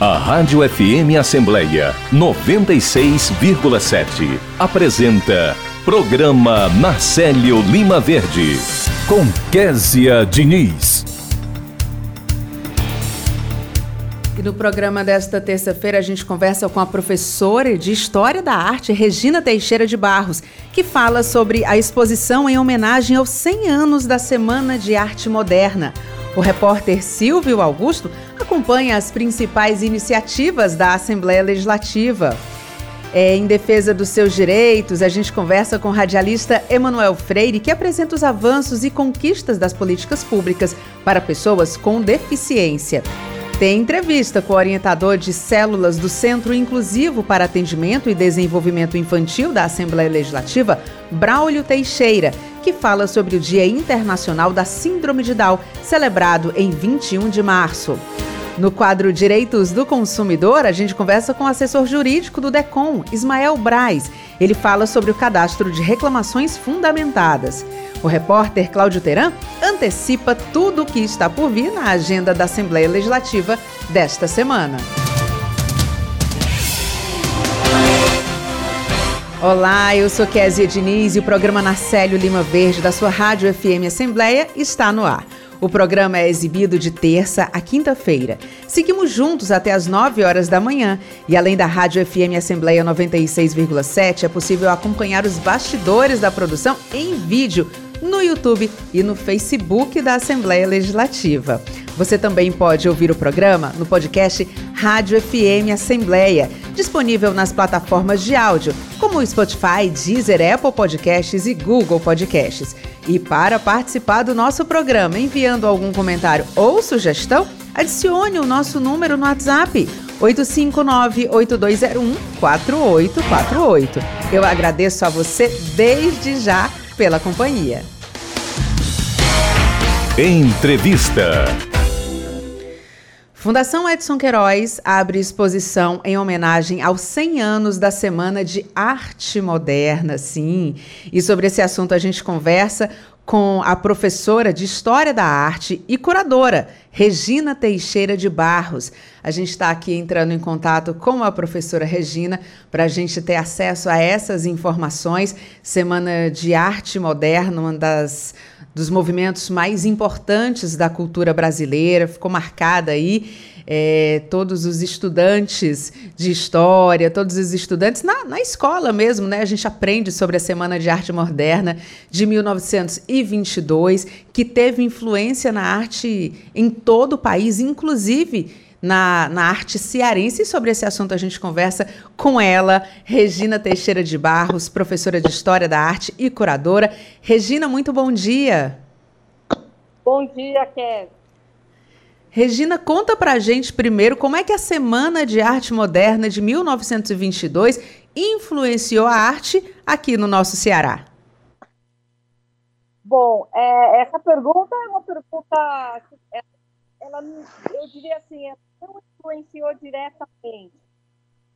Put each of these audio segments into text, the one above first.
A Rádio FM Assembleia 96,7 apresenta Programa Marcelo Lima Verde com Késia Diniz. E no programa desta terça-feira a gente conversa com a professora de História da Arte, Regina Teixeira de Barros, que fala sobre a exposição em homenagem aos 100 anos da Semana de Arte Moderna. O repórter Silvio Augusto acompanha as principais iniciativas da Assembleia Legislativa. É, em defesa dos seus direitos, a gente conversa com o radialista Emanuel Freire, que apresenta os avanços e conquistas das políticas públicas para pessoas com deficiência. Tem entrevista com o orientador de células do Centro Inclusivo para Atendimento e Desenvolvimento Infantil da Assembleia Legislativa, Braulio Teixeira, que fala sobre o Dia Internacional da Síndrome de Down, celebrado em 21 de março. No quadro Direitos do Consumidor, a gente conversa com o assessor jurídico do DECOM, Ismael Braz. Ele fala sobre o cadastro de reclamações fundamentadas. O repórter Cláudio Teran antecipa tudo o que está por vir na agenda da Assembleia Legislativa desta semana. Olá, eu sou Kézia Diniz e o programa Narcélio Lima Verde da sua Rádio FM Assembleia está no ar. O programa é exibido de terça a quinta-feira. Seguimos juntos até as 9 horas da manhã e além da Rádio FM Assembleia 96,7 é possível acompanhar os bastidores da produção em vídeo no YouTube e no Facebook da Assembleia Legislativa. Você também pode ouvir o programa no podcast Rádio FM Assembleia, disponível nas plataformas de áudio, como Spotify, Deezer, Apple Podcasts e Google Podcasts. E para participar do nosso programa, enviando algum comentário ou sugestão, adicione o nosso número no WhatsApp 859-8201-4848. Eu agradeço a você desde já pela companhia. Entrevista. Fundação Edson Queiroz abre exposição em homenagem aos 100 anos da Semana de Arte Moderna, sim. E sobre esse assunto a gente conversa com a professora de História da Arte e curadora, Regina Teixeira de Barros. A gente está aqui entrando em contato com a professora Regina para a gente ter acesso a essas informações. Semana de Arte Moderna, uma das dos movimentos mais importantes da cultura brasileira, ficou marcada aí. É, todos os estudantes de história, todos os estudantes na, na escola mesmo, né? A gente aprende sobre a Semana de Arte Moderna de 1922, que teve influência na arte em todo o país, inclusive na, na arte cearense. E sobre esse assunto a gente conversa com ela, Regina Teixeira de Barros, professora de História da Arte e curadora. Regina, muito bom dia. Bom dia, Kézia. Regina, conta pra gente primeiro como é que a Semana de Arte Moderna de 1922 influenciou a arte aqui no nosso Ceará. Bom, é, essa pergunta é uma pergunta, ela, eu diria assim, não influenciou diretamente.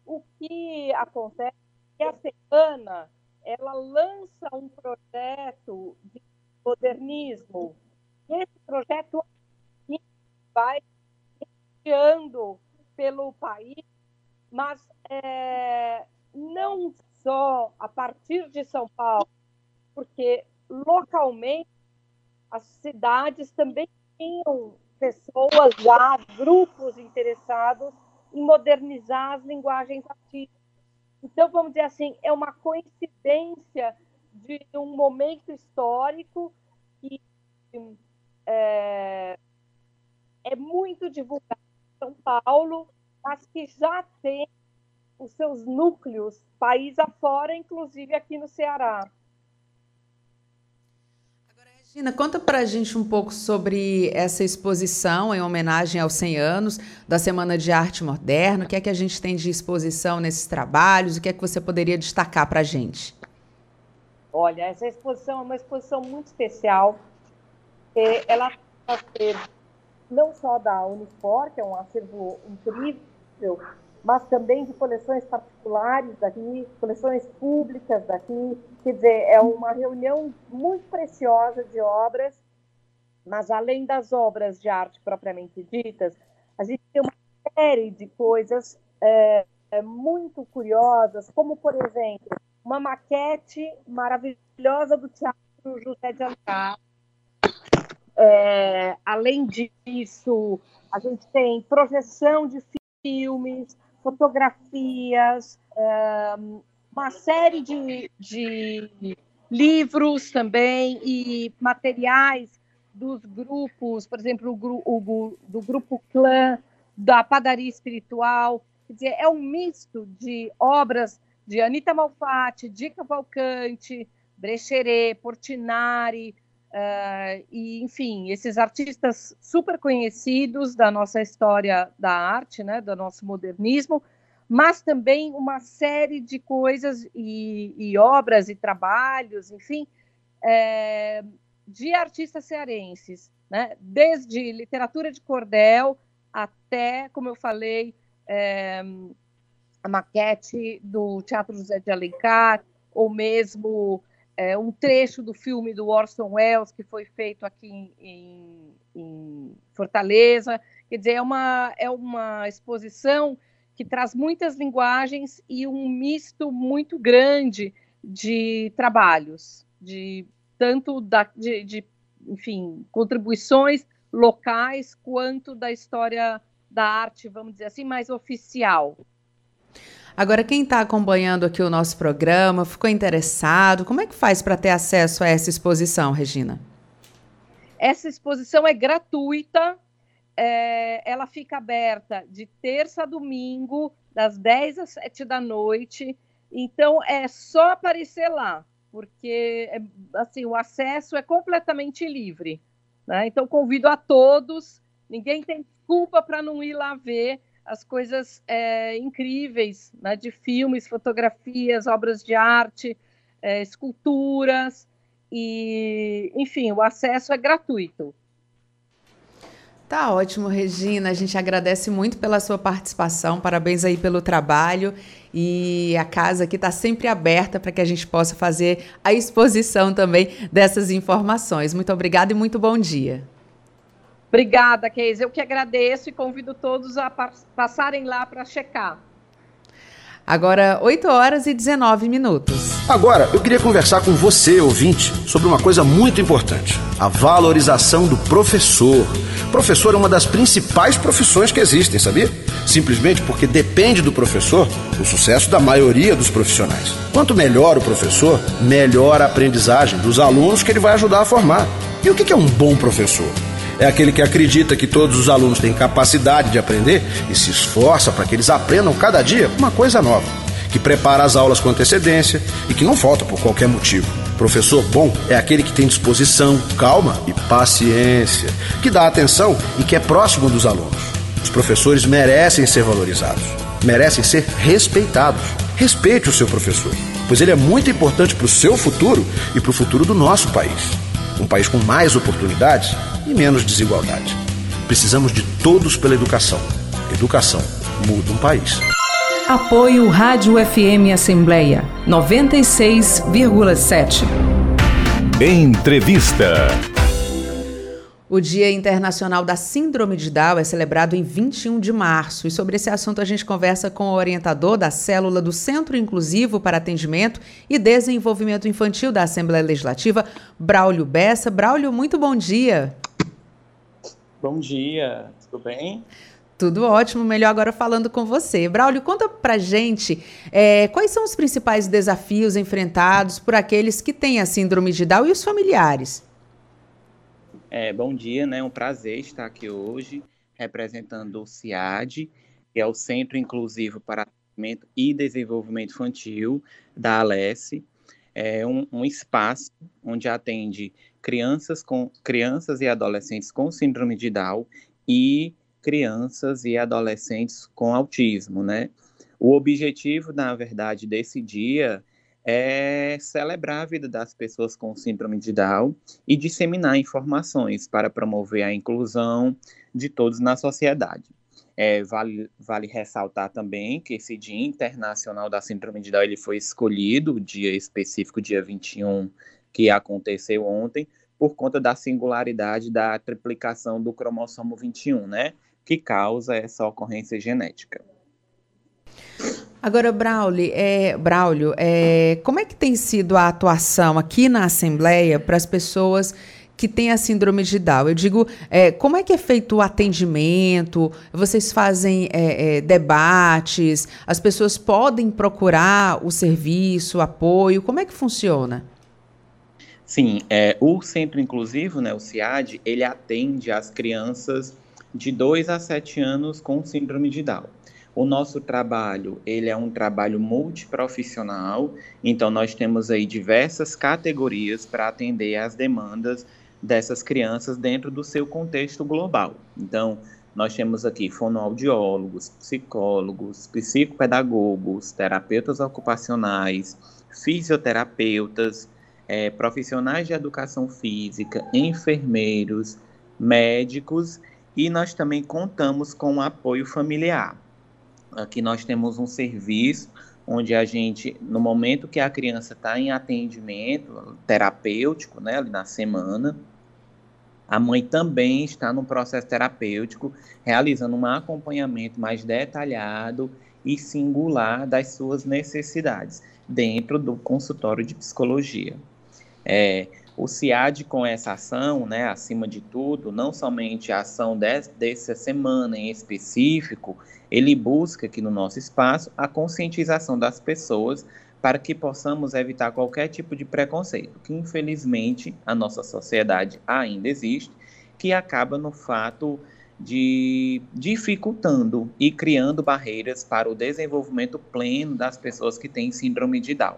O que acontece é que a semana ela lança um projeto de modernismo. Esse projeto vai enviando pelo país, mas é, não só a partir de São Paulo, porque localmente as cidades também tinham pessoas já, grupos interessados em modernizar as linguagens artísticas. Então, vamos dizer assim, é uma coincidência de um momento histórico que é, é muito divulgado em São Paulo, mas que já tem os seus núcleos país afora, inclusive aqui no Ceará. Regina, conta para a gente um pouco sobre essa exposição em homenagem aos 100 anos da Semana de Arte Moderna. O que é que a gente tem de exposição nesses trabalhos? O que é que você poderia destacar para a gente? Olha, essa exposição é uma exposição muito especial. Ela vai ser não só da Unifor, que é um acervo incrível, mas também de coleções particulares daqui, coleções públicas daqui. Quer dizer, é uma reunião muito preciosa de obras, mas além das obras de arte propriamente ditas, a gente tem uma série de coisas é, muito curiosas, como, por exemplo, uma maquete maravilhosa do Teatro José de Alencar. É, além disso, a gente tem projeção de filmes, fotografias, uma série de, de livros também e materiais dos grupos, por exemplo, o, o, do grupo Clã, da Padaria Espiritual. Quer dizer, é um misto de obras de Anita Malfatti, de Cavalcante, Brecheret, Portinari, uh, e, enfim, esses artistas super conhecidos da nossa história da arte, né, do nosso modernismo, mas também uma série de coisas e, e obras e trabalhos, enfim, é, de artistas cearenses, né? desde literatura de cordel até, como eu falei, é, a maquete do Teatro José de Alencar, ou mesmo é, um trecho do filme do Orson Welles, que foi feito aqui em, em, em Fortaleza. Quer dizer, é uma, é uma exposição que traz muitas linguagens e um misto muito grande de trabalhos, de tanto da, de, de, enfim, contribuições locais quanto da história da arte, vamos dizer assim, mais oficial. Agora, quem está acompanhando aqui o nosso programa, ficou interessado, como é que faz para ter acesso a essa exposição, Regina? Essa exposição é gratuita, é, ela fica aberta de terça a domingo, das 10 às 7 da noite. Então, é só aparecer lá porque é, assim o acesso é completamente livre. Né? Então convido a todos. Ninguém tem desculpa para não ir lá ver as coisas é, incríveis né? de filmes, fotografias, obras de arte, é, esculturas e, enfim, o acesso é gratuito. Tá ótimo, Regina. A gente agradece muito pela sua participação. Parabéns aí pelo trabalho. E a casa aqui está sempre aberta para que a gente possa fazer a exposição também dessas informações. Muito obrigada e muito bom dia. Obrigada, Keise. Eu que agradeço e convido todos a passarem lá para checar. Agora, 8 horas e 19 minutos. Agora, eu queria conversar com você, ouvinte, sobre uma coisa muito importante: a valorização do professor. Professor é uma das principais profissões que existem, sabia? Simplesmente porque depende do professor o sucesso da maioria dos profissionais. Quanto melhor o professor, melhor a aprendizagem dos alunos que ele vai ajudar a formar. E o que é um bom professor? É aquele que acredita que todos os alunos têm capacidade de aprender e se esforça para que eles aprendam cada dia uma coisa nova, que prepara as aulas com antecedência e que não falta por qualquer motivo. Professor bom é aquele que tem disposição, calma e paciência, que dá atenção e que é próximo dos alunos. Os professores merecem ser valorizados, merecem ser respeitados. Respeite o seu professor, pois ele é muito importante para o seu futuro e para o futuro do nosso país. Um país com mais oportunidades e menos desigualdade. Precisamos de todos pela educação. Educação muda um país. Apoio Rádio FM Assembleia 96,7. Entrevista. O Dia Internacional da Síndrome de Down é celebrado em 21 de março. E sobre esse assunto a gente conversa com o orientador da célula do Centro Inclusivo para Atendimento e Desenvolvimento Infantil da Assembleia Legislativa, Braulio Bessa. Braulio, muito bom dia. Bom dia, tudo bem? Tudo ótimo, melhor agora falando com você. Braulio, conta pra gente é, quais são os principais desafios enfrentados por aqueles que têm a síndrome de Down e os familiares. É, bom dia, né? É um prazer estar aqui hoje representando o CIAD, que é o Centro Inclusivo para Atendimento e Desenvolvimento Infantil da Alesse. É um, um espaço onde atende crianças, com, crianças e adolescentes com síndrome de Down e crianças e adolescentes com autismo, né? O objetivo, na verdade, desse dia é celebrar a vida das pessoas com síndrome de Down e disseminar informações para promover a inclusão de todos na sociedade. É, vale, vale ressaltar também que esse Dia Internacional da Síndrome de Down ele foi escolhido, o dia específico, dia 21, que aconteceu ontem, por conta da singularidade da triplicação do cromossomo 21, né? que causa essa ocorrência genética. Agora, Braulio, é, Braulio é, como é que tem sido a atuação aqui na Assembleia para as pessoas que têm a síndrome de Down? Eu digo, é, como é que é feito o atendimento? Vocês fazem é, é, debates? As pessoas podem procurar o serviço, o apoio? Como é que funciona? Sim, é, o Centro Inclusivo, né, o CIAD, ele atende as crianças de 2 a 7 anos com síndrome de Down. O nosso trabalho, ele é um trabalho multiprofissional, então nós temos aí diversas categorias para atender às demandas dessas crianças dentro do seu contexto global. Então, nós temos aqui fonoaudiólogos, psicólogos, psicopedagogos, terapeutas ocupacionais, fisioterapeutas, é, profissionais de educação física, enfermeiros, médicos e nós também contamos com o apoio familiar. Aqui nós temos um serviço onde a gente, no momento que a criança está em atendimento terapêutico, né, ali na semana, a mãe também está no processo terapêutico, realizando um acompanhamento mais detalhado e singular das suas necessidades dentro do consultório de psicologia. É, o CIAD com essa ação, né, acima de tudo, não somente a ação des, dessa semana em específico, ele busca aqui no nosso espaço a conscientização das pessoas para que possamos evitar qualquer tipo de preconceito, que infelizmente a nossa sociedade ainda existe, que acaba no fato de dificultando e criando barreiras para o desenvolvimento pleno das pessoas que têm síndrome de Down.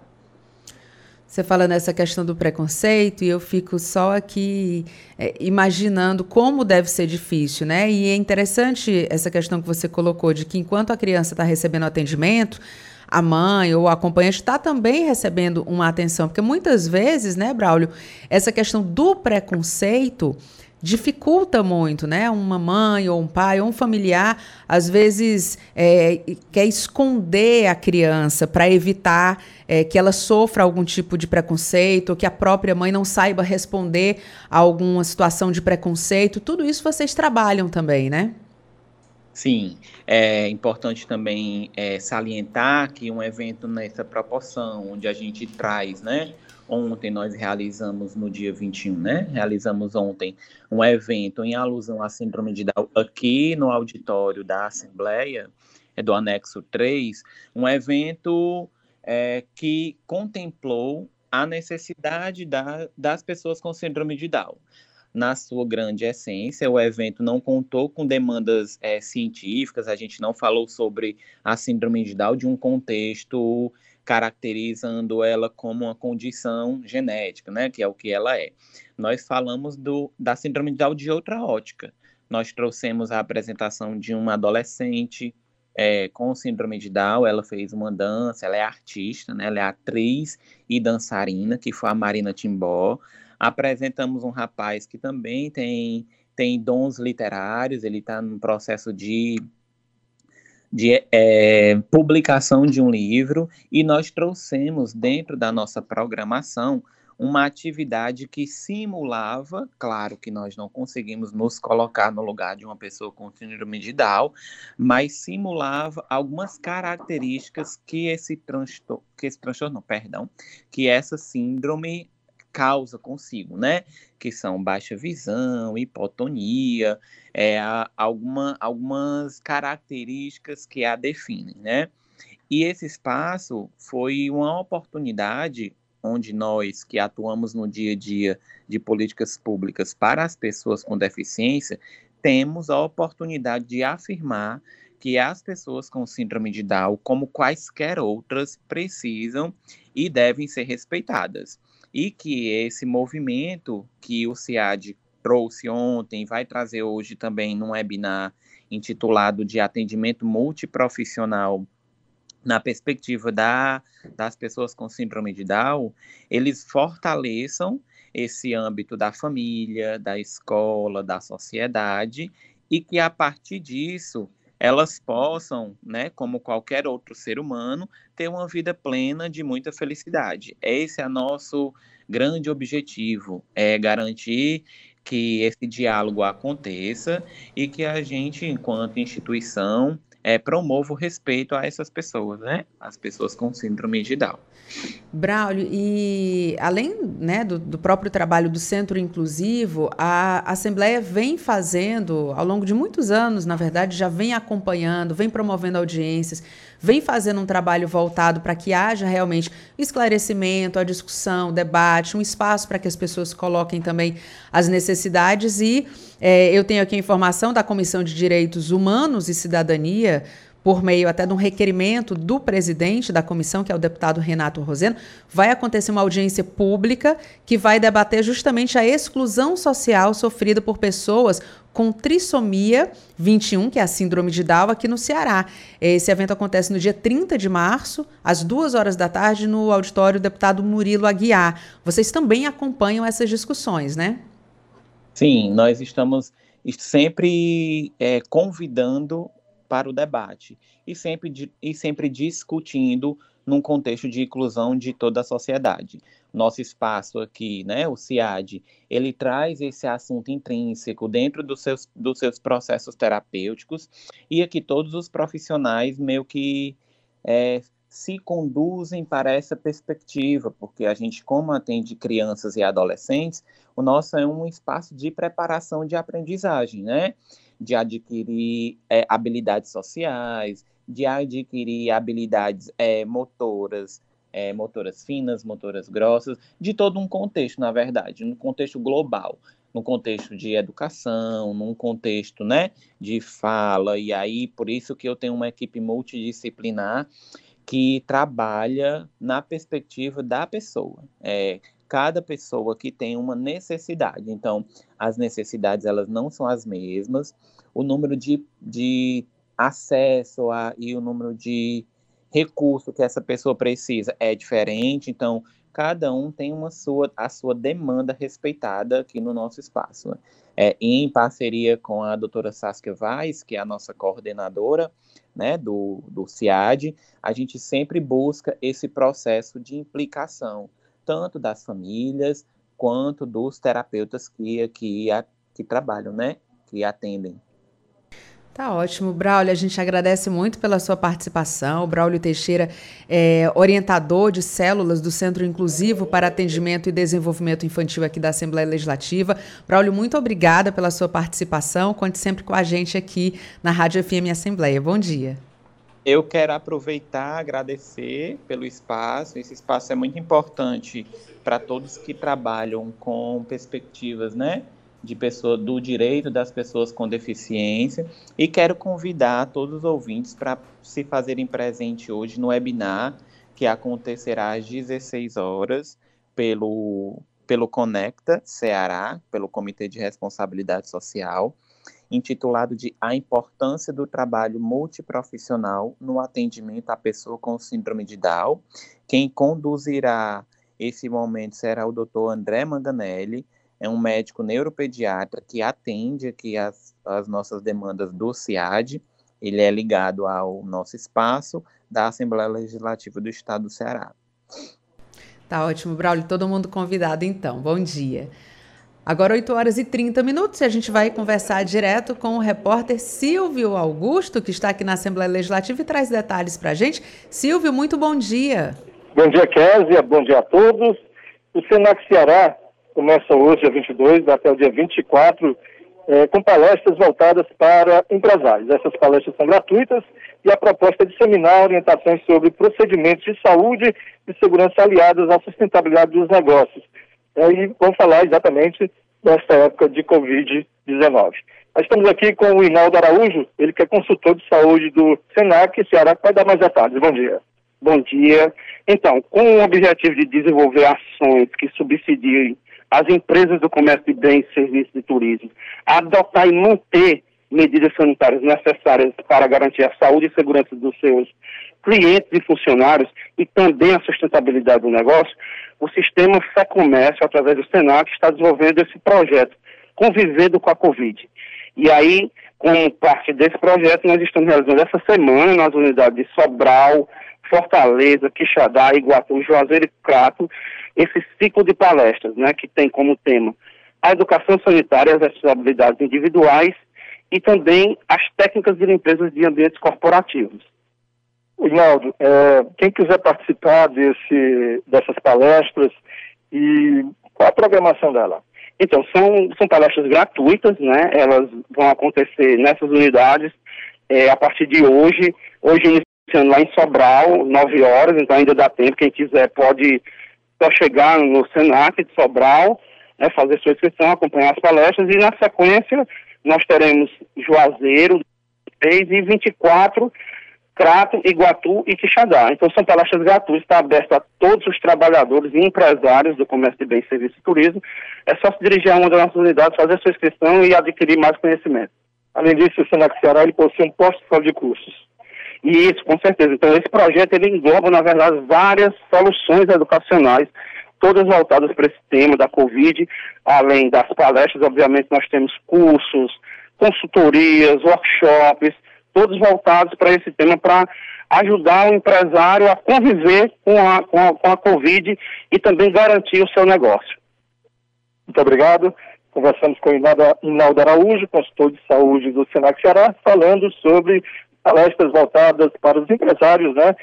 Você fala nessa questão do preconceito e eu fico só aqui é, imaginando como deve ser difícil, né? E é interessante essa questão que você colocou de que enquanto a criança está recebendo atendimento, a mãe ou o acompanhante está também recebendo uma atenção, porque muitas vezes, né, Braulio, essa questão do preconceito dificulta muito, né? Uma mãe ou um pai ou um familiar às vezes é, quer esconder a criança para evitar é, que ela sofra algum tipo de preconceito, ou que a própria mãe não saiba responder a alguma situação de preconceito. Tudo isso vocês trabalham também, né? Sim, é importante também é, salientar que um evento nessa proporção, onde a gente traz, né, Ontem nós realizamos, no dia 21, né? Realizamos ontem um evento em alusão à síndrome de Down aqui no auditório da Assembleia, é do anexo 3, um evento é, que contemplou a necessidade da, das pessoas com síndrome de Down. Na sua grande essência, o evento não contou com demandas é, científicas, a gente não falou sobre a síndrome de Down de um contexto caracterizando ela como uma condição genética, né, que é o que ela é. Nós falamos do, da síndrome de Down de outra ótica. Nós trouxemos a apresentação de uma adolescente é, com síndrome de Down, ela fez uma dança, ela é artista, né, ela é atriz e dançarina, que foi a Marina Timbó. Apresentamos um rapaz que também tem, tem dons literários, ele está no processo de de é, publicação de um livro e nós trouxemos dentro da nossa programação uma atividade que simulava, claro que nós não conseguimos nos colocar no lugar de uma pessoa com síndrome de Down, mas simulava algumas características que esse transtorno, que esse transtorno, perdão, que essa síndrome causa consigo, né? Que são baixa visão, hipotonia, é, alguma, algumas características que a definem, né? E esse espaço foi uma oportunidade onde nós que atuamos no dia a dia de políticas públicas para as pessoas com deficiência, temos a oportunidade de afirmar que as pessoas com síndrome de Down, como quaisquer outras, precisam e devem ser respeitadas e que esse movimento que o CIAD trouxe ontem, vai trazer hoje também num webinar intitulado de atendimento multiprofissional na perspectiva da, das pessoas com síndrome de Down, eles fortaleçam esse âmbito da família, da escola, da sociedade, e que a partir disso elas possam, né, como qualquer outro ser humano, ter uma vida plena de muita felicidade. Esse é nosso grande objetivo, é garantir que esse diálogo aconteça e que a gente, enquanto instituição, é, promova o respeito a essas pessoas, né? As pessoas com síndrome de Down. Braulio, e além né, do, do, próprio trabalho do Centro Inclusivo, a Assembleia vem fazendo, ao longo de muitos anos, na verdade, já vem acompanhando, vem promovendo audiências, vem fazendo um trabalho voltado para que haja realmente esclarecimento, a discussão, o debate, um espaço para que as pessoas coloquem também as necessidades. E é, eu tenho aqui a informação da Comissão de Direitos Humanos e Cidadania por meio até de um requerimento do presidente da comissão, que é o deputado Renato Roseno, vai acontecer uma audiência pública que vai debater justamente a exclusão social sofrida por pessoas com trissomia 21, que é a síndrome de Down, aqui no Ceará. Esse evento acontece no dia 30 de março, às duas horas da tarde, no auditório deputado Murilo Aguiar. Vocês também acompanham essas discussões, né? Sim, nós estamos sempre é, convidando para o debate e sempre, e sempre discutindo num contexto de inclusão de toda a sociedade. Nosso espaço aqui, né, o CIAD, ele traz esse assunto intrínseco dentro dos seus, dos seus processos terapêuticos e aqui todos os profissionais meio que é, se conduzem para essa perspectiva, porque a gente, como atende crianças e adolescentes, o nosso é um espaço de preparação de aprendizagem, né? de adquirir é, habilidades sociais, de adquirir habilidades é, motoras, é, motoras finas, motoras grossas, de todo um contexto, na verdade, no contexto global, no contexto de educação, num contexto, né, de fala, e aí por isso que eu tenho uma equipe multidisciplinar que trabalha na perspectiva da pessoa. É, cada pessoa que tem uma necessidade. Então, as necessidades elas não são as mesmas, o número de, de acesso a, e o número de recurso que essa pessoa precisa é diferente, então cada um tem uma sua, a sua demanda respeitada aqui no nosso espaço. Né? É, em parceria com a doutora Saskia Vaz, que é a nossa coordenadora né, do, do CIAD, a gente sempre busca esse processo de implicação, tanto das famílias quanto dos terapeutas que, que, trabalham, né, que atendem. Tá ótimo, Braulio. A gente agradece muito pela sua participação. O Braulio Teixeira é orientador de células do Centro Inclusivo para Atendimento e Desenvolvimento Infantil aqui da Assembleia Legislativa. Braulio, muito obrigada pela sua participação. Conte sempre com a gente aqui na Rádio FM Assembleia. Bom dia. Eu quero aproveitar, agradecer pelo espaço. Esse espaço é muito importante para todos que trabalham com perspectivas, né, de pessoa do direito das pessoas com deficiência e quero convidar todos os ouvintes para se fazerem presente hoje no webinar que acontecerá às 16 horas pelo pelo Conecta Ceará, pelo Comitê de Responsabilidade Social intitulado de A Importância do Trabalho Multiprofissional no Atendimento à Pessoa com Síndrome de Down. Quem conduzirá esse momento será o Dr. André Manganelli, é um médico neuropediatra que atende aqui as, as nossas demandas do CIAD. Ele é ligado ao nosso espaço da Assembleia Legislativa do Estado do Ceará. Tá ótimo, Braulio. Todo mundo convidado, então. Bom dia. Agora, 8 horas e 30 minutos, e a gente vai conversar direto com o repórter Silvio Augusto, que está aqui na Assembleia Legislativa e traz detalhes para a gente. Silvio, muito bom dia. Bom dia, Kézia. Bom dia a todos. O Senac Ceará começa hoje, dia 22, até o dia 24, é, com palestras voltadas para empresários. Essas palestras são gratuitas e a proposta é disseminar orientações sobre procedimentos de saúde e segurança aliados à sustentabilidade dos negócios e vamos falar exatamente desta época de Covid-19. Nós estamos aqui com o Inaldo Araújo, ele que é consultor de saúde do SENAC Ceará, que vai dar mais detalhes. Bom dia. Bom dia. Então, com o objetivo de desenvolver ações que subsidiem as empresas do comércio de bens, serviços e turismo, a adotar e manter medidas sanitárias necessárias para garantir a saúde e segurança dos seus clientes e funcionários e também a sustentabilidade do negócio, o sistema Fé Comércio, através do Senac, está desenvolvendo esse projeto, Convivendo com a Covid. E aí, como parte desse projeto, nós estamos realizando essa semana nas unidades de Sobral, Fortaleza, Quixadá, Iguatu, Juazeiro e Crato, esse ciclo de palestras, né, que tem como tema a educação sanitária, as responsabilidades individuais e também as técnicas de limpeza de ambientes corporativos. Ignaldo, é, quem quiser participar desse, dessas palestras e qual a programação dela? Então, são, são palestras gratuitas, né? Elas vão acontecer nessas unidades é, a partir de hoje. Hoje lá em Sobral, 9 horas, então ainda dá tempo. Quem quiser pode só chegar no Senac de Sobral, né, fazer sua inscrição, acompanhar as palestras e na sequência nós teremos Juazeiro, 3 e 24 Crato, Iguatu e Quixadá. Então são palestras gratuitas, está aberto a todos os trabalhadores e empresários do comércio de bens, serviços e turismo. É só se dirigir a uma das nossas unidades, fazer sua inscrição e adquirir mais conhecimento. Além disso, o Senac Ceará ele possui um portfólio de cursos. Isso, com certeza. Então esse projeto ele engloba, na verdade, várias soluções educacionais, todas voltadas para esse tema da Covid, além das palestras, obviamente nós temos cursos, consultorias, workshops, todos voltados para esse tema, para ajudar o empresário a conviver com a, com, a, com a Covid e também garantir o seu negócio. Muito obrigado. Conversamos com o Inaldo Araújo, consultor de saúde do Senac Ceará, falando sobre palestras voltadas para os empresários, né,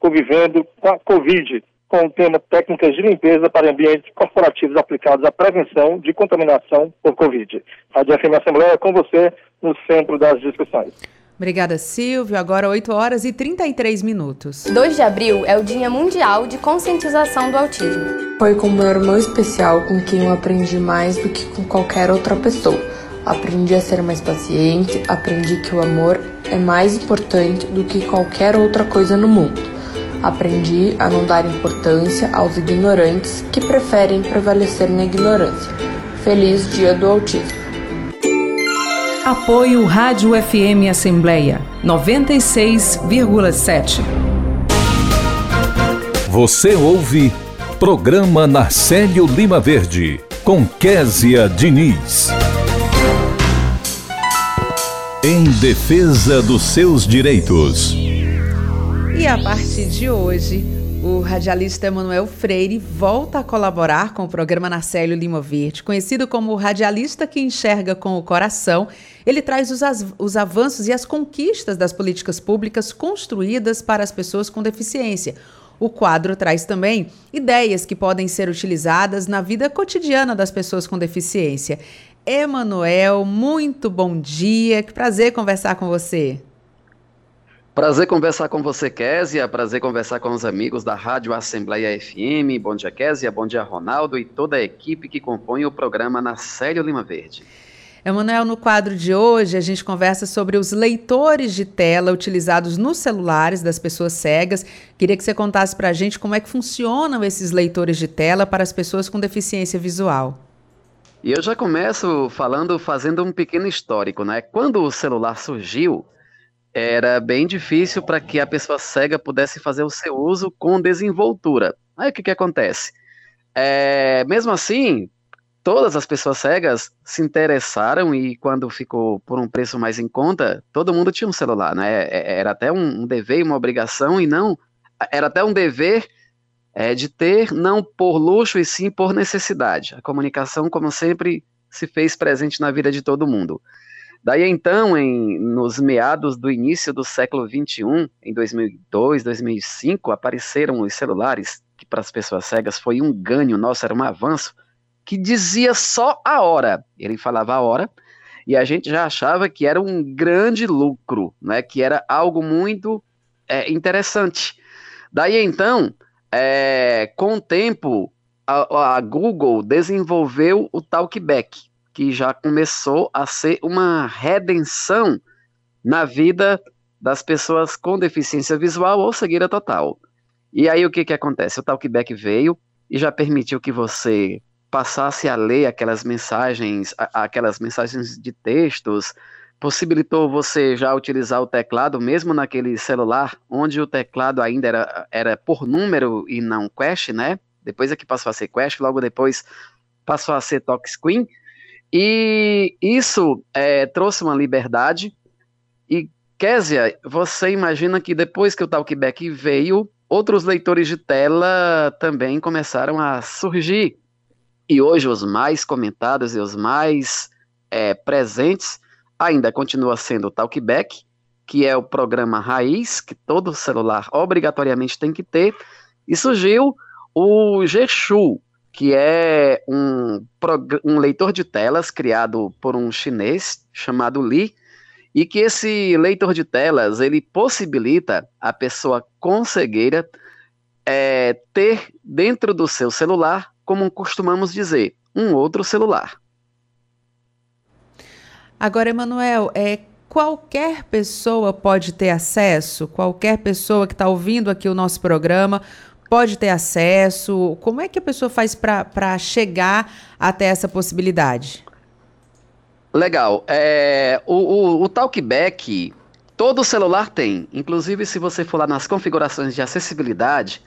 convivendo com a Covid, com o tema técnicas de limpeza para ambientes corporativos aplicados à prevenção de contaminação por Covid. Rádio FM Assembleia com você no centro das discussões. Obrigada, Silvio. Agora 8 horas e 33 minutos. 2 de abril é o Dia Mundial de Conscientização do Autismo. Foi com meu irmão especial com quem eu aprendi mais do que com qualquer outra pessoa. Aprendi a ser mais paciente, aprendi que o amor é mais importante do que qualquer outra coisa no mundo. Aprendi a não dar importância aos ignorantes que preferem prevalecer na ignorância. Feliz Dia do Autismo! Apoio Rádio FM Assembleia 96,7. Você ouve Programa Narcélio Lima Verde com Késia Diniz. Em defesa dos seus direitos. E a partir de hoje, o radialista Emanuel Freire volta a colaborar com o programa Narcélio Lima Verde. Conhecido como o radialista que enxerga com o coração, ele traz os, os avanços e as conquistas das políticas públicas construídas para as pessoas com deficiência. O quadro traz também ideias que podem ser utilizadas na vida cotidiana das pessoas com deficiência. Emanuel, muito bom dia, que prazer conversar com você. Prazer conversar com você, Késia. Prazer conversar com os amigos da Rádio Assembleia FM. Bom dia, Késia. Bom dia, Ronaldo e toda a equipe que compõe o programa Na Sério Lima Verde. Emanuel, no quadro de hoje a gente conversa sobre os leitores de tela utilizados nos celulares das pessoas cegas. Queria que você contasse para a gente como é que funcionam esses leitores de tela para as pessoas com deficiência visual. E eu já começo falando, fazendo um pequeno histórico, né? Quando o celular surgiu, era bem difícil para que a pessoa cega pudesse fazer o seu uso com desenvoltura. Aí o que, que acontece? É, mesmo assim, todas as pessoas cegas se interessaram e quando ficou por um preço mais em conta, todo mundo tinha um celular, né? É, era até um dever uma obrigação e não era até um dever é, de ter não por luxo e sim por necessidade. A comunicação, como sempre, se fez presente na vida de todo mundo. Daí então, em, nos meados do início do século XXI, em 2002, 2005, apareceram os celulares, que para as pessoas cegas foi um ganho nosso, era um avanço, que dizia só a hora. Ele falava a hora, e a gente já achava que era um grande lucro, né, que era algo muito é, interessante. Daí então, é, com o tempo, a, a Google desenvolveu o Talkback, que já começou a ser uma redenção na vida das pessoas com deficiência visual ou cegueira total. E aí o que, que acontece? O Talkback veio e já permitiu que você passasse a ler aquelas mensagens, aquelas mensagens de textos, possibilitou você já utilizar o teclado, mesmo naquele celular, onde o teclado ainda era, era por número e não quest, né? Depois é que passou a ser quest, logo depois passou a ser touchscreen, e isso é, trouxe uma liberdade. E, Késia, você imagina que depois que o Talkback veio, outros leitores de tela também começaram a surgir. e hoje os mais comentados e os mais é, presentes ainda continua sendo o Talkback, que é o programa raiz que todo celular obrigatoriamente tem que ter, e surgiu o Geshu, que é um, um leitor de telas criado por um chinês chamado Li, e que esse leitor de telas ele possibilita a pessoa com cegueira é, ter dentro do seu celular, como costumamos dizer, um outro celular. Agora, Emanuel, é qualquer pessoa pode ter acesso? Qualquer pessoa que está ouvindo aqui o nosso programa pode ter acesso? Como é que a pessoa faz para chegar até essa possibilidade? Legal. É, o, o, o Talkback, todo celular tem. Inclusive, se você for lá nas configurações de acessibilidade,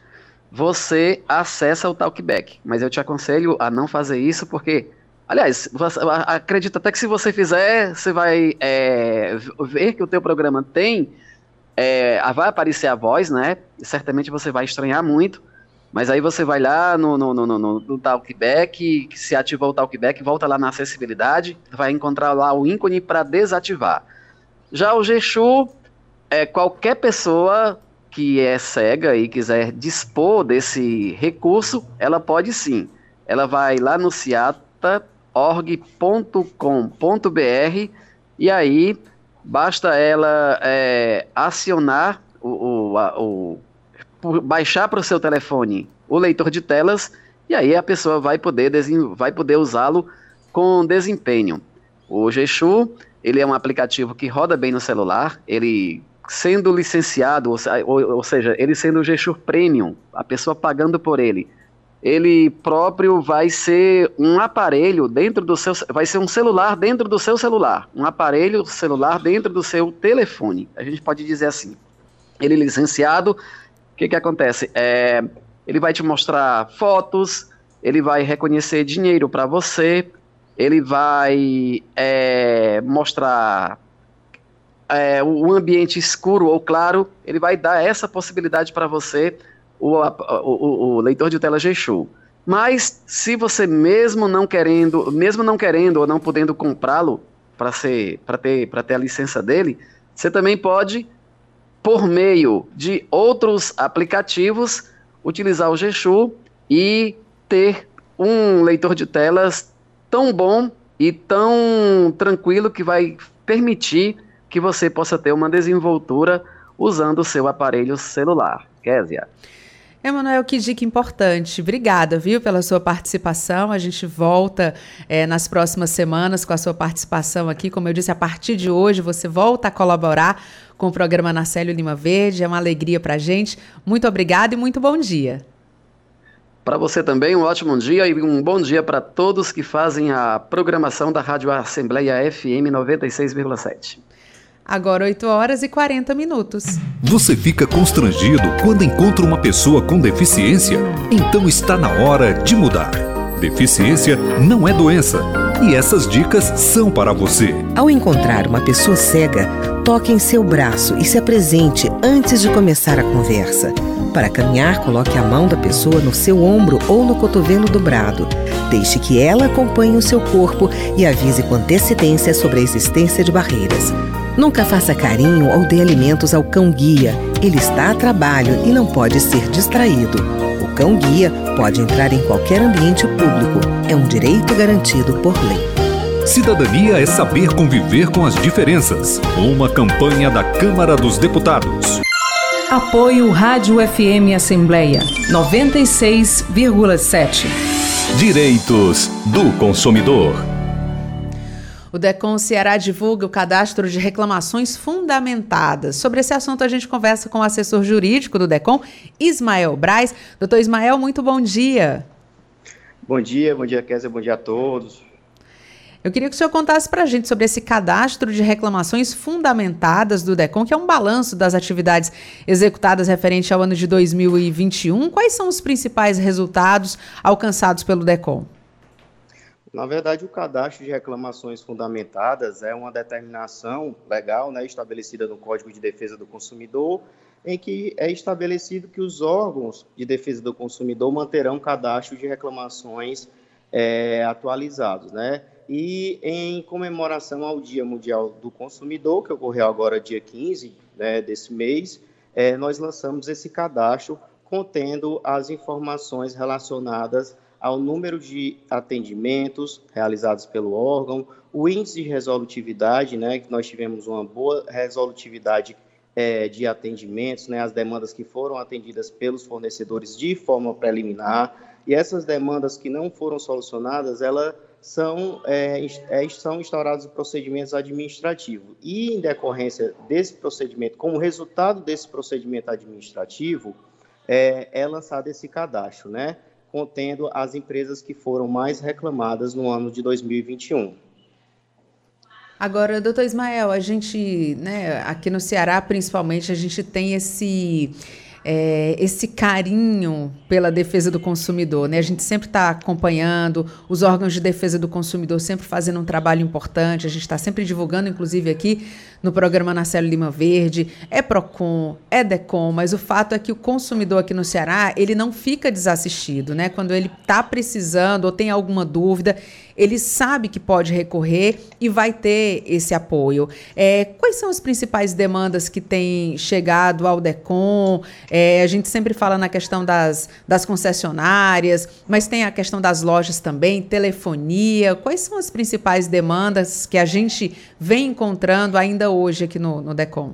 você acessa o Talkback. Mas eu te aconselho a não fazer isso porque Aliás, acredito até que se você fizer, você vai é, ver que o teu programa tem, é, vai aparecer a voz, né? E certamente você vai estranhar muito. Mas aí você vai lá no, no, no, no, no Talkback, se ativou o Talkback, volta lá na acessibilidade, vai encontrar lá o ícone para desativar. Já o Geshu, é, qualquer pessoa que é cega e quiser dispor desse recurso, ela pode sim. Ela vai lá no Ciata org.com.br e aí basta ela é, acionar o, o, a, o baixar para o seu telefone o leitor de telas e aí a pessoa vai poder, vai poder usá-lo com desempenho. O Geshu, ele é um aplicativo que roda bem no celular, ele sendo licenciado, ou, ou, ou seja, ele sendo o Geshu Premium, a pessoa pagando por ele, ele próprio vai ser um aparelho dentro do seu, vai ser um celular dentro do seu celular, um aparelho celular dentro do seu telefone. A gente pode dizer assim. Ele é licenciado, o que que acontece? É, ele vai te mostrar fotos, ele vai reconhecer dinheiro para você, ele vai é, mostrar é, o ambiente escuro ou claro, ele vai dar essa possibilidade para você o, o, o leitor de tela G-Show. Mas se você mesmo não querendo, mesmo não querendo ou não podendo comprá-lo para ser para ter para ter a licença dele, você também pode por meio de outros aplicativos utilizar o Geshu e ter um leitor de telas tão bom e tão tranquilo que vai permitir que você possa ter uma desenvoltura usando o seu aparelho celular. Késia. Emanuel, que dica importante. Obrigada, viu, pela sua participação. A gente volta é, nas próximas semanas com a sua participação aqui. Como eu disse, a partir de hoje você volta a colaborar com o programa Narcélio Lima Verde. É uma alegria para a gente. Muito obrigada e muito bom dia. Para você também, um ótimo dia e um bom dia para todos que fazem a programação da Rádio Assembleia FM 96,7. Agora 8 horas e 40 minutos. Você fica constrangido quando encontra uma pessoa com deficiência? Então está na hora de mudar. Deficiência não é doença. E essas dicas são para você. Ao encontrar uma pessoa cega, toque em seu braço e se apresente antes de começar a conversa. Para caminhar, coloque a mão da pessoa no seu ombro ou no cotovelo dobrado. Deixe que ela acompanhe o seu corpo e avise com antecedência sobre a existência de barreiras. Nunca faça carinho ou dê alimentos ao cão-guia. Ele está a trabalho e não pode ser distraído. O cão-guia pode entrar em qualquer ambiente público. É um direito garantido por lei. Cidadania é saber conviver com as diferenças. Uma campanha da Câmara dos Deputados. Apoio Rádio FM Assembleia 96,7. Direitos do consumidor. O DECOM Ceará divulga o cadastro de reclamações fundamentadas. Sobre esse assunto, a gente conversa com o assessor jurídico do DECOM, Ismael Braz. Doutor Ismael, muito bom dia. Bom dia, bom dia, Kézia, bom dia a todos. Eu queria que o senhor contasse para a gente sobre esse cadastro de reclamações fundamentadas do DECOM, que é um balanço das atividades executadas referente ao ano de 2021. Quais são os principais resultados alcançados pelo DECOM? Na verdade, o cadastro de reclamações fundamentadas é uma determinação legal né, estabelecida no Código de Defesa do Consumidor, em que é estabelecido que os órgãos de defesa do consumidor manterão cadastro de reclamações é, atualizados, né? E em comemoração ao Dia Mundial do Consumidor, que ocorreu agora dia 15 né, desse mês, é, nós lançamos esse cadastro contendo as informações relacionadas ao número de atendimentos realizados pelo órgão, o índice de resolutividade, né, que nós tivemos uma boa resolutividade é, de atendimentos, né, as demandas que foram atendidas pelos fornecedores de forma preliminar, e essas demandas que não foram solucionadas, elas são, é, é, são instaurados procedimentos administrativos. E, em decorrência desse procedimento, como resultado desse procedimento administrativo, é, é lançado esse cadastro, né? Contendo as empresas que foram mais reclamadas no ano de 2021. Agora, doutor Ismael, a gente, né, aqui no Ceará, principalmente, a gente tem esse é, esse carinho pela defesa do consumidor. Né? A gente sempre está acompanhando, os órgãos de defesa do consumidor sempre fazendo um trabalho importante, a gente está sempre divulgando, inclusive aqui no programa Narcelo Lima Verde, é PROCON, é DECOM, mas o fato é que o consumidor aqui no Ceará, ele não fica desassistido, né? Quando ele está precisando ou tem alguma dúvida, ele sabe que pode recorrer e vai ter esse apoio. É, quais são as principais demandas que têm chegado ao DECOM? É, a gente sempre fala na questão das, das concessionárias, mas tem a questão das lojas também, telefonia. Quais são as principais demandas que a gente vem encontrando ainda hoje aqui no, no DECOM?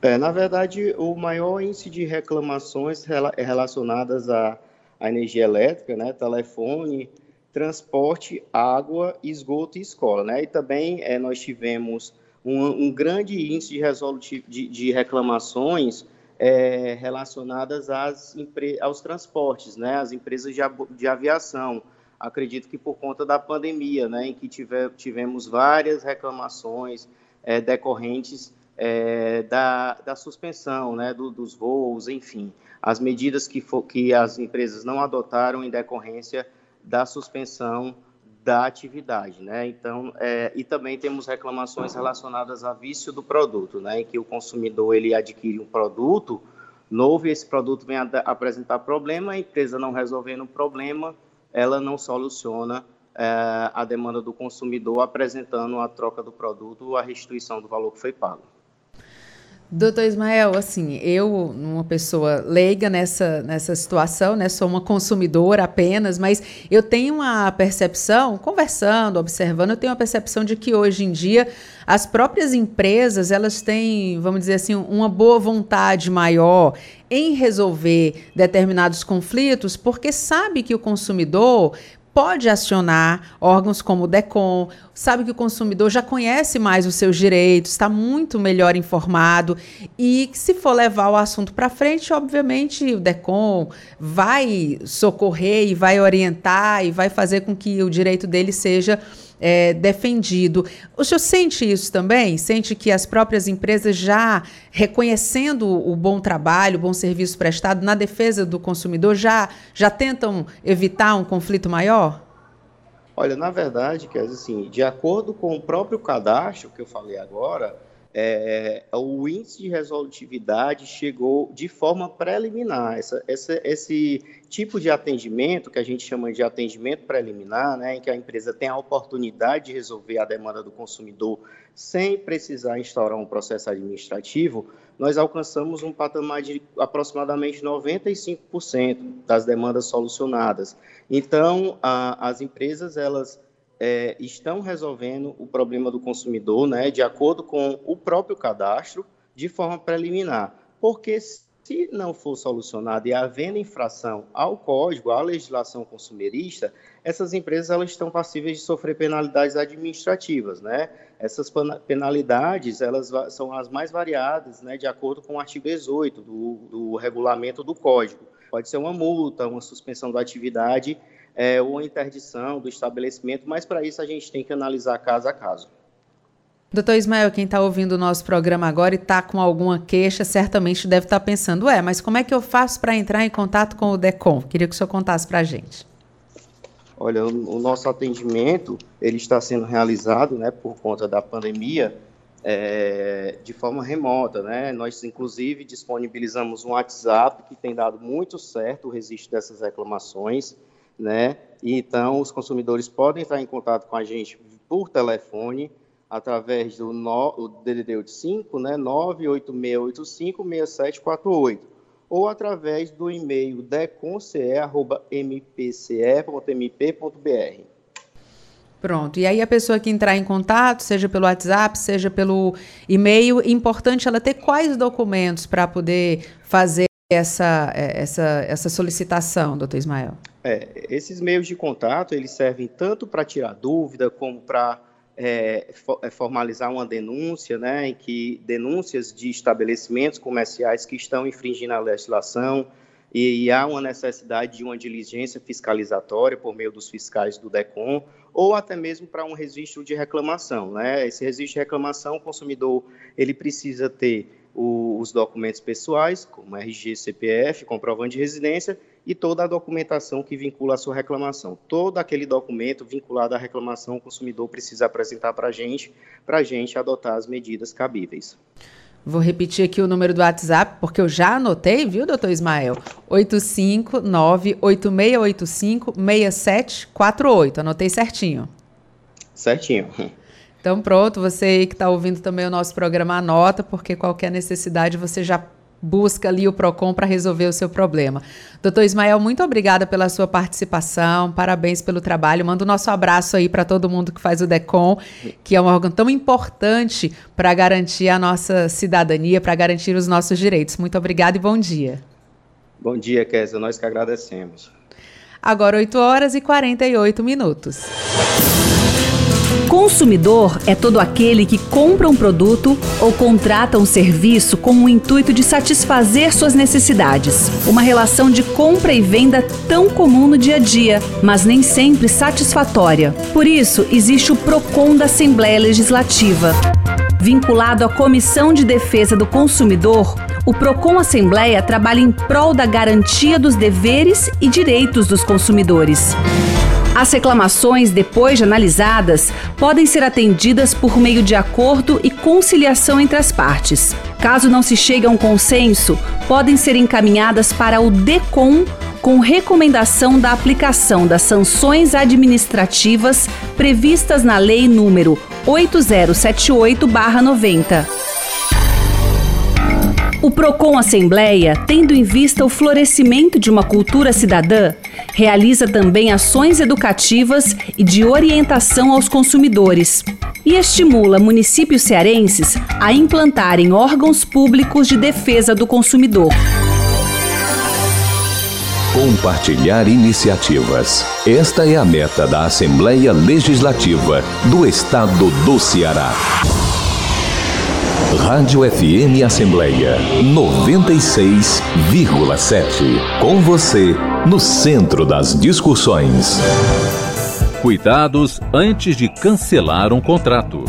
É, na verdade, o maior índice de reclamações é relacionadas à, à energia elétrica, né, telefone, transporte, água, esgoto e escola. Né? E também é, nós tivemos um, um, grande índice de, de, de reclamações é, relacionadas às, aos transportes, né? as empresas de, de, aviação. Acredito que por conta da pandemia, né, em que tiver, tivemos várias reclamações é, decorrentes é, da, da, suspensão né, do, dos voos, enfim, as medidas que, que as empresas não adotaram em decorrência da suspensão da atividade, né? Então, é, e também temos reclamações relacionadas a vício do produto, né? Em que o consumidor ele adquire um produto novo e esse produto vem apresentar problema, a empresa não resolvendo o problema, ela não soluciona é, a demanda do consumidor apresentando a troca do produto ou a restituição do valor que foi pago. Doutor Ismael, assim, eu, uma pessoa leiga nessa, nessa situação, né, sou uma consumidora apenas, mas eu tenho uma percepção, conversando, observando, eu tenho uma percepção de que hoje em dia as próprias empresas, elas têm, vamos dizer assim, uma boa vontade maior em resolver determinados conflitos, porque sabe que o consumidor pode acionar órgãos como o DECOM, sabe que o consumidor já conhece mais os seus direitos, está muito melhor informado e se for levar o assunto para frente, obviamente o DECOM vai socorrer e vai orientar e vai fazer com que o direito dele seja é, defendido. O senhor sente isso também? Sente que as próprias empresas já reconhecendo o bom trabalho, o bom serviço prestado na defesa do consumidor, já, já tentam evitar um conflito maior? Olha, na verdade, que assim, de acordo com o próprio cadastro que eu falei agora, é, o índice de resolutividade chegou de forma preliminar. Essa, essa, esse tipo de atendimento, que a gente chama de atendimento preliminar, né, em que a empresa tem a oportunidade de resolver a demanda do consumidor sem precisar instaurar um processo administrativo, nós alcançamos um patamar de aproximadamente 95% das demandas solucionadas. Então, a, as empresas, elas é, estão resolvendo o problema do consumidor, né, de acordo com o próprio cadastro, de forma preliminar. Porque se não for solucionado e havendo infração ao código, à legislação consumerista, essas empresas elas estão passíveis de sofrer penalidades administrativas, né? Essas penalidades elas são as mais variadas, né, de acordo com o artigo 18 do, do regulamento do código. Pode ser uma multa, uma suspensão da atividade é, ou interdição do estabelecimento, mas para isso a gente tem que analisar caso a caso. Doutor Ismael, quem está ouvindo o nosso programa agora e está com alguma queixa, certamente deve estar tá pensando, ué, mas como é que eu faço para entrar em contato com o DECOM? Queria que o senhor contasse para a gente. Olha, o, o, nosso atendimento, ele está sendo realizado, né, por conta da pandemia, é, de forma remota, né? Nós, inclusive, disponibilizamos um WhatsApp que tem dado muito certo o registro dessas reclamações, né? Então, os consumidores podem entrar em contato com a gente por telefone, através do, DDD 85, né, 986856748, ou através do e-mail deconce.mpce.mp.br. Pronto. E aí a pessoa que entrar em contato, seja pelo WhatsApp, seja pelo e-mail, é importante ela ter quais documentos para poder fazer essa, é, essa, essa solicitação, doutor Ismael? É, esses meios de contato, eles servem tanto para tirar dúvida, como para é, é, formalizar uma denúncia, né, em que denúncias de estabelecimentos comerciais que estão infringindo a legislação e, e, há uma necessidade de uma diligência fiscalizatória por meio dos fiscais do DECOM, ou até mesmo para um registro de reclamação. Né? Esse registro de reclamação, o consumidor ele precisa ter o, os documentos pessoais, como RG, CPF, comprovante de residência, e toda a documentação que vincula a sua reclamação. Todo aquele documento vinculado à reclamação, o consumidor precisa apresentar para a gente, para a gente adotar as medidas cabíveis. Vou repetir aqui o número do WhatsApp, porque eu já anotei, viu, doutor Ismael? 859-8685-6748. Anotei certinho. Certinho. Então, pronto, você que está ouvindo também o nosso programa, anota, porque qualquer necessidade você já busca ali o PROCON para resolver o seu problema. Doutor Ismael, muito obrigada pela sua participação, parabéns pelo trabalho. Manda o nosso abraço aí para todo mundo que faz o DECOM, que é um órgão tão importante para garantir a nossa cidadania, para garantir os nossos direitos. Muito obrigada e bom dia. Bom dia, Kézia. Nós que agradecemos. Agora 8 horas e 48 minutos. Consumidor é todo aquele que compra um produto ou contrata um serviço com o intuito de satisfazer suas necessidades. Uma relação de compra e venda tão comum no dia a dia, mas nem sempre satisfatória. Por isso, existe o PROCON da Assembleia Legislativa. Vinculado à Comissão de Defesa do Consumidor, o PROCON Assembleia trabalha em prol da garantia dos deveres e direitos dos consumidores. As reclamações, depois de analisadas, podem ser atendidas por meio de acordo e conciliação entre as partes. Caso não se chegue a um consenso, podem ser encaminhadas para o DECOM com recomendação da aplicação das sanções administrativas previstas na Lei número 8078/90. O Procon Assembleia, tendo em vista o florescimento de uma cultura cidadã, realiza também ações educativas e de orientação aos consumidores e estimula municípios cearenses a implantarem órgãos públicos de defesa do consumidor. Compartilhar iniciativas. Esta é a meta da Assembleia Legislativa do Estado do Ceará. Rádio FM Assembleia 96,7. Com você, no centro das discussões. Cuidados antes de cancelar um contrato.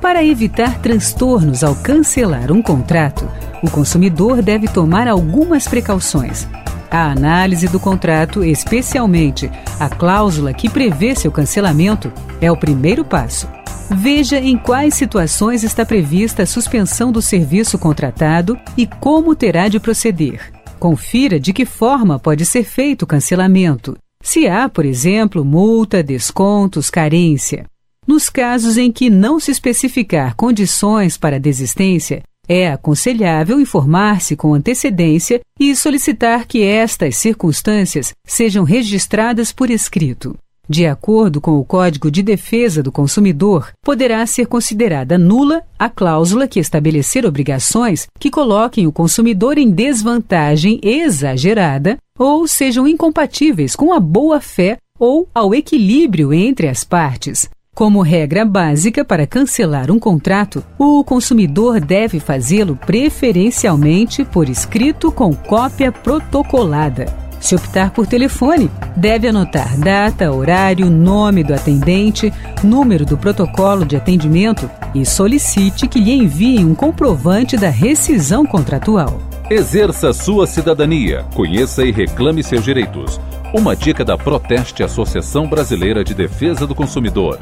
Para evitar transtornos ao cancelar um contrato, o consumidor deve tomar algumas precauções. A análise do contrato, especialmente a cláusula que prevê seu cancelamento, é o primeiro passo. Veja em quais situações está prevista a suspensão do serviço contratado e como terá de proceder. Confira de que forma pode ser feito o cancelamento. Se há, por exemplo, multa, descontos, carência. Nos casos em que não se especificar condições para desistência, é aconselhável informar-se com antecedência e solicitar que estas circunstâncias sejam registradas por escrito. De acordo com o Código de Defesa do Consumidor, poderá ser considerada nula a cláusula que estabelecer obrigações que coloquem o consumidor em desvantagem exagerada ou sejam incompatíveis com a boa-fé ou ao equilíbrio entre as partes. Como regra básica para cancelar um contrato, o consumidor deve fazê-lo preferencialmente por escrito com cópia protocolada. Se optar por telefone, deve anotar data, horário, nome do atendente, número do protocolo de atendimento e solicite que lhe envie um comprovante da rescisão contratual. Exerça sua cidadania, conheça e reclame seus direitos. Uma dica da Proteste Associação Brasileira de Defesa do Consumidor.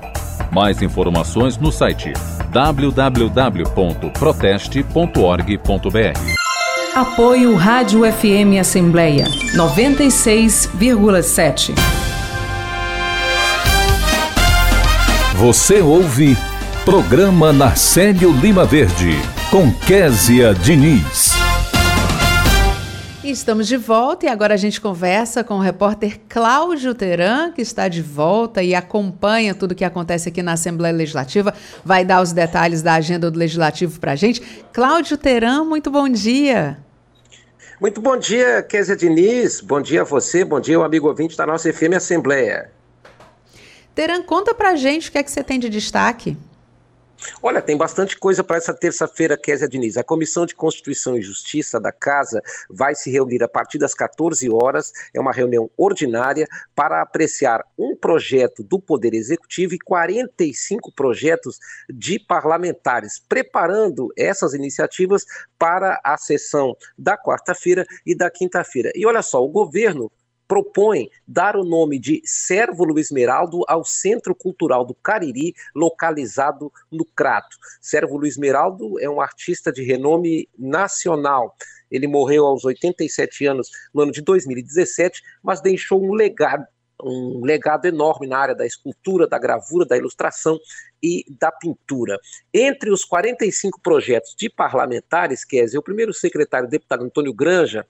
Mais informações no site www.proteste.org.br. Apoio Rádio FM Assembleia 96,7. Você ouve Programa Narcélio Lima Verde com Késia Diniz. Estamos de volta e agora a gente conversa com o repórter Cláudio Teran, que está de volta e acompanha tudo o que acontece aqui na Assembleia Legislativa. Vai dar os detalhes da agenda do Legislativo para a gente. Cláudio Teran, muito bom dia. Muito bom dia, Kézia Diniz. Bom dia a você, bom dia, o amigo ouvinte da nossa FM Assembleia. Teran, conta para a gente o que é que você tem de destaque. Olha, tem bastante coisa para essa terça-feira, Kézia Diniz. A Comissão de Constituição e Justiça da Casa vai se reunir a partir das 14 horas. É uma reunião ordinária para apreciar um projeto do Poder Executivo e 45 projetos de parlamentares, preparando essas iniciativas para a sessão da quarta-feira e da quinta-feira. E olha só, o governo propõe dar o nome de Servo Luiz Meraldo ao Centro Cultural do Cariri, localizado no Crato. Servo Luiz Meraldo é um artista de renome nacional. Ele morreu aos 87 anos no ano de 2017, mas deixou um legado um legado enorme na área da escultura, da gravura, da ilustração e da pintura. Entre os 45 projetos de parlamentares, Kézia, o primeiro secretário, deputado Antônio Granja,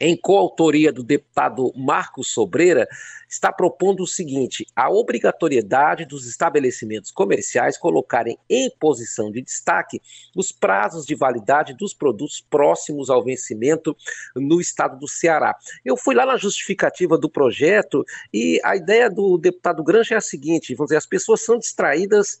em coautoria do deputado Marcos Sobreira, está propondo o seguinte: a obrigatoriedade dos estabelecimentos comerciais colocarem em posição de destaque os prazos de validade dos produtos próximos ao vencimento no estado do Ceará. Eu fui lá na justificativa do projeto e a ideia do deputado Granja é a seguinte: vamos dizer, as pessoas são distraídas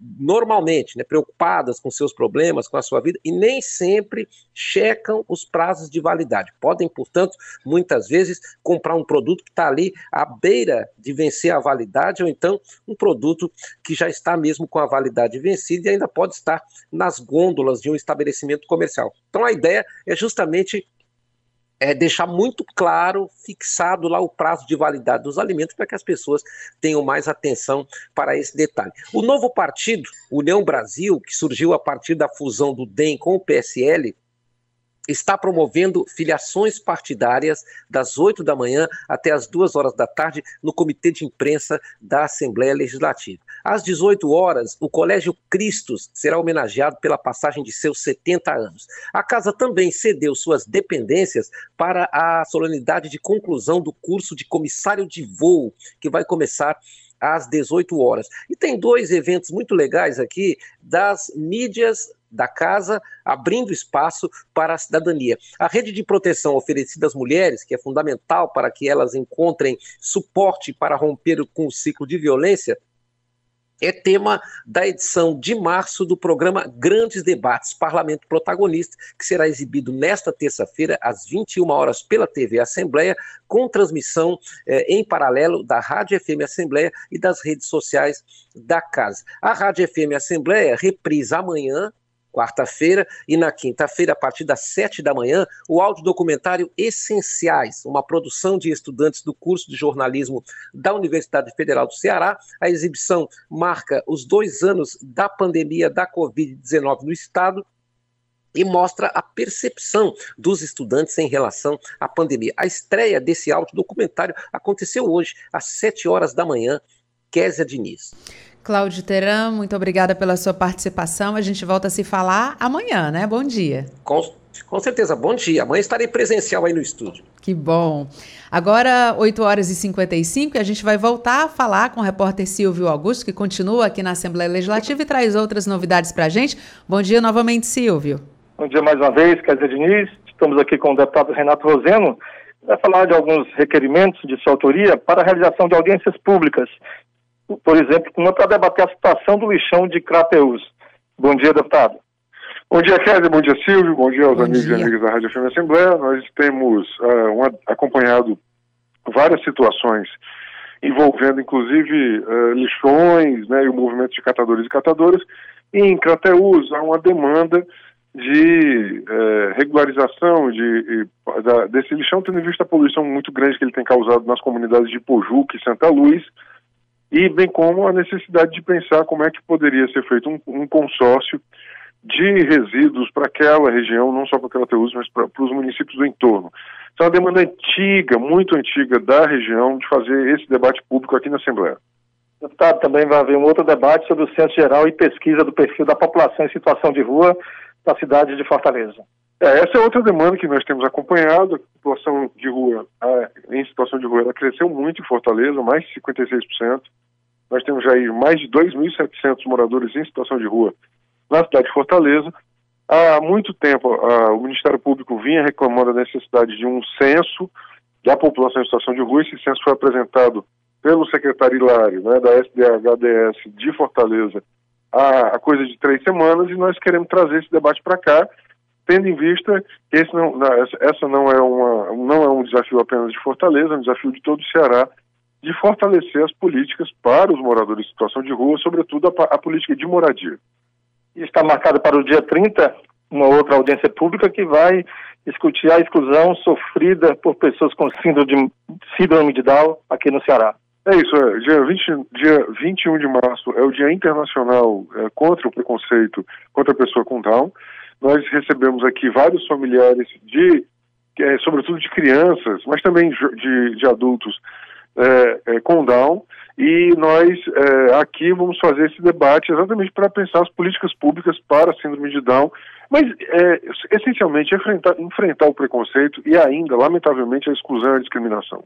normalmente, né, preocupadas com seus problemas, com a sua vida, e nem sempre checam os prazos de validade. Podem, portanto, muitas vezes comprar um produto que está ali à beira de vencer a validade, ou então um produto que já está mesmo com a validade vencida e ainda pode estar nas gôndolas de um estabelecimento comercial. Então a ideia é justamente é, deixar muito claro, fixado lá o prazo de validade dos alimentos para que as pessoas tenham mais atenção para esse detalhe. O novo partido, União Brasil, que surgiu a partir da fusão do DEM com o PSL, está promovendo filiações partidárias das 8 da manhã até as 2 horas da tarde no Comitê de Imprensa da Assembleia Legislativa. Às 18 horas, o Colégio Cristos será homenageado pela passagem de seus 70 anos. A casa também cedeu suas dependências para a solenidade de conclusão do curso de comissário de voo, que vai começar às 18 horas. E tem dois eventos muito legais aqui das mídias da casa, abrindo espaço para a cidadania. A rede de proteção oferecida às mulheres, que é fundamental para que elas encontrem suporte para romper com o ciclo de violência, é tema da edição de março do programa Grandes Debates Parlamento Protagonista, que será exibido nesta terça-feira, às 21 horas, pela TV Assembleia, com transmissão eh, em paralelo da Rádio FM Assembleia e das redes sociais da casa. A Rádio FM Assembleia reprisa amanhã, quarta-feira, e na quinta-feira, a partir das sete da manhã, o audiodocumentário Essenciais, uma produção de estudantes do curso de jornalismo da Universidade Federal do Ceará. A exibição marca os dois anos da pandemia da Covid-19 no estado e mostra a percepção dos estudantes em relação à pandemia. A estreia desse audiodocumentário aconteceu hoje, às sete horas da manhã. Késia Diniz. Cláudio Teran, muito obrigada pela sua participação. A gente volta a se falar amanhã, né? Bom dia. Com, com certeza, bom dia. Amanhã estarei presencial aí no estúdio. Que bom. Agora, 8 horas e 55, e a gente vai voltar a falar com o repórter Silvio Augusto, que continua aqui na Assembleia Legislativa e traz outras novidades para a gente. Bom dia novamente, Silvio. Bom dia mais uma vez, Kézia Diniz. Estamos aqui com o deputado Renato Roseno. Vai falar de alguns requerimentos de sua autoria para a realização de audiências públicas por exemplo, uma para debater a situação do lixão de Crateus. Bom dia, deputado. Bom dia, Kézia. Bom dia, Silvio. Bom dia aos bom amigos dia. e amigas da Rádio FM Assembleia. Nós temos uh, um, acompanhado várias situações envolvendo, inclusive, uh, lixões né, e o movimento de catadores e catadoras. E em Crateus há uma demanda de uh, regularização de, de, desse lixão, tendo em vista a poluição muito grande que ele tem causado nas comunidades de Pojuca e Santa Luz, e bem como a necessidade de pensar como é que poderia ser feito um, um consórcio de resíduos para aquela região, não só para Crateus, mas para os municípios do entorno. Então, é uma demanda antiga, muito antiga da região, de fazer esse debate público aqui na Assembleia. Deputado, também vai haver um outro debate sobre o Censo Geral e pesquisa do perfil da população em situação de rua da cidade de Fortaleza. É, essa é outra demanda que nós temos acompanhado. A população de rua, a, em situação de rua, ela cresceu muito em Fortaleza, mais de 56%. Nós temos já aí mais de 2.700 moradores em situação de rua na cidade de Fortaleza. Há muito tempo, a, o Ministério Público vinha reclamando da necessidade de um censo da população em situação de rua. Esse censo foi apresentado pelo secretário Hilário, né, da SDHDS de Fortaleza, há, há coisa de três semanas, e nós queremos trazer esse debate para cá, tendo em vista que esse não, essa não é, uma, não é um desafio apenas de Fortaleza, é um desafio de todo o Ceará, de fortalecer as políticas para os moradores em situação de rua, sobretudo a, a política de moradia. E está marcado para o dia 30 uma outra audiência pública que vai discutir a exclusão sofrida por pessoas com síndrome de, síndrome de Down aqui no Ceará. É isso, é. Dia, 20, dia 21 de março é o Dia Internacional é, contra o Preconceito contra a Pessoa com Down. Nós recebemos aqui vários familiares de, é, sobretudo de crianças, mas também de, de adultos é, é, com Down, e nós é, aqui vamos fazer esse debate exatamente para pensar as políticas públicas para a síndrome de Down, mas é, essencialmente enfrentar, enfrentar o preconceito e ainda, lamentavelmente, a exclusão e a discriminação.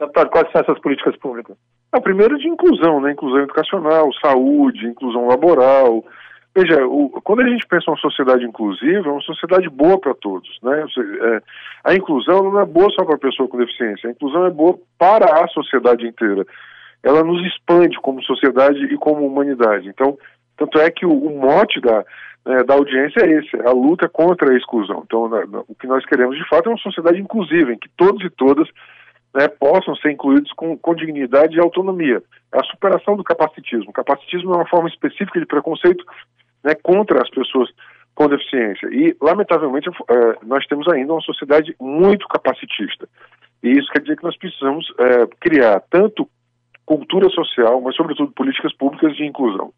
Deputado, quais são essas políticas públicas? A primeira de inclusão, né? Inclusão educacional, saúde, inclusão laboral. Veja, o, quando a gente pensa uma sociedade inclusiva, é uma sociedade boa para todos, né? É, a inclusão não é boa só para a pessoa com deficiência, a inclusão é boa para a sociedade inteira. Ela nos expande como sociedade e como humanidade. Então, tanto é que o, o mote da, né, da audiência é esse, é a luta contra a exclusão. Então, na, na, o que nós queremos de fato é uma sociedade inclusiva, em que todos e todas né, possam ser incluídos com, com dignidade e autonomia. É a superação do capacitismo. O capacitismo é uma forma específica de preconceito né, contra as pessoas com deficiência. E, lamentavelmente, é, nós temos ainda uma sociedade muito capacitista. E isso quer dizer que nós precisamos é, criar tanto cultura social, mas, sobretudo, políticas públicas de inclusão.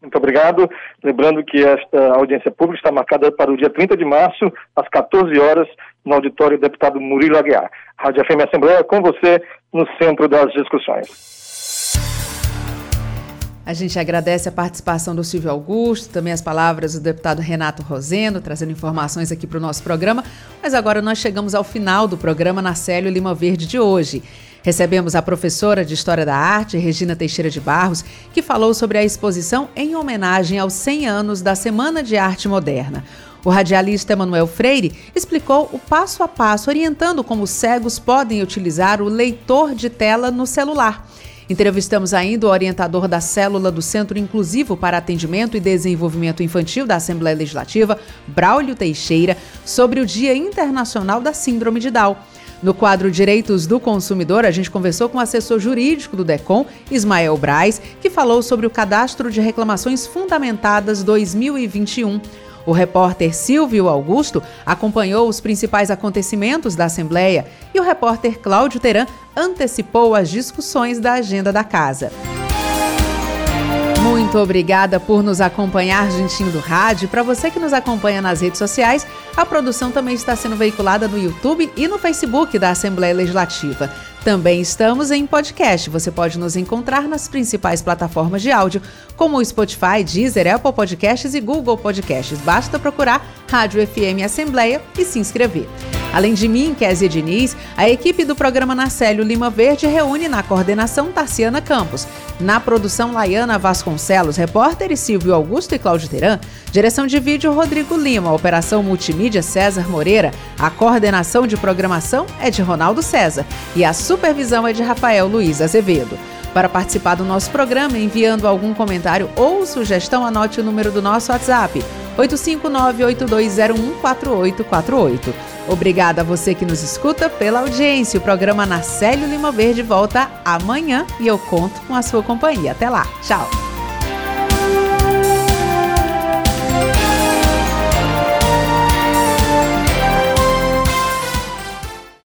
Muito obrigado. Lembrando que esta audiência pública está marcada para o dia 30 de março, às 14 horas, no auditório do deputado Murilo Aguiar. Rádio FM Assembleia com você no centro das discussões. A gente agradece a participação do Silvio Augusto, também as palavras do deputado Renato Rosendo, trazendo informações aqui para o nosso programa. Mas agora nós chegamos ao final do programa na Célio Lima Verde de hoje. Recebemos a professora de História da Arte, Regina Teixeira de Barros, que falou sobre a exposição em homenagem aos 100 anos da Semana de Arte Moderna. O radialista Emanuel Freire explicou o passo a passo, orientando como os cegos podem utilizar o leitor de tela no celular. Entrevistamos ainda o orientador da célula do Centro Inclusivo para Atendimento e Desenvolvimento Infantil da Assembleia Legislativa, Braulio Teixeira, sobre o Dia Internacional da Síndrome de Down. No quadro Direitos do Consumidor, a gente conversou com o assessor jurídico do DECOM, Ismael Braz, que falou sobre o Cadastro de Reclamações Fundamentadas 2021. O repórter Silvio Augusto acompanhou os principais acontecimentos da Assembleia e o repórter Cláudio Teran antecipou as discussões da agenda da casa. Muito obrigada por nos acompanhar juntinho do rádio. Para você que nos acompanha nas redes sociais, a produção também está sendo veiculada no YouTube e no Facebook da Assembleia Legislativa. Também estamos em podcast. Você pode nos encontrar nas principais plataformas de áudio, como o Spotify, Deezer, Apple Podcasts e Google Podcasts. Basta procurar Rádio FM Assembleia e se inscrever. Além de mim, Kézia Diniz, a equipe do programa Narcélio Lima Verde reúne na coordenação Tarciana Campos, na produção Laiana Vasconcelos, repórteres Silvio Augusto e Cláudio Teran, direção de vídeo Rodrigo Lima, operação multimídia César Moreira, a coordenação de programação é de Ronaldo César e a supervisão é de Rafael Luiz Azevedo. Para participar do nosso programa, enviando algum comentário ou sugestão, anote o número do nosso WhatsApp, 859-8201-4848. Obrigada a você que nos escuta pela audiência. O programa Nacélio Lima Verde volta amanhã e eu conto com a sua companhia. Até lá. Tchau.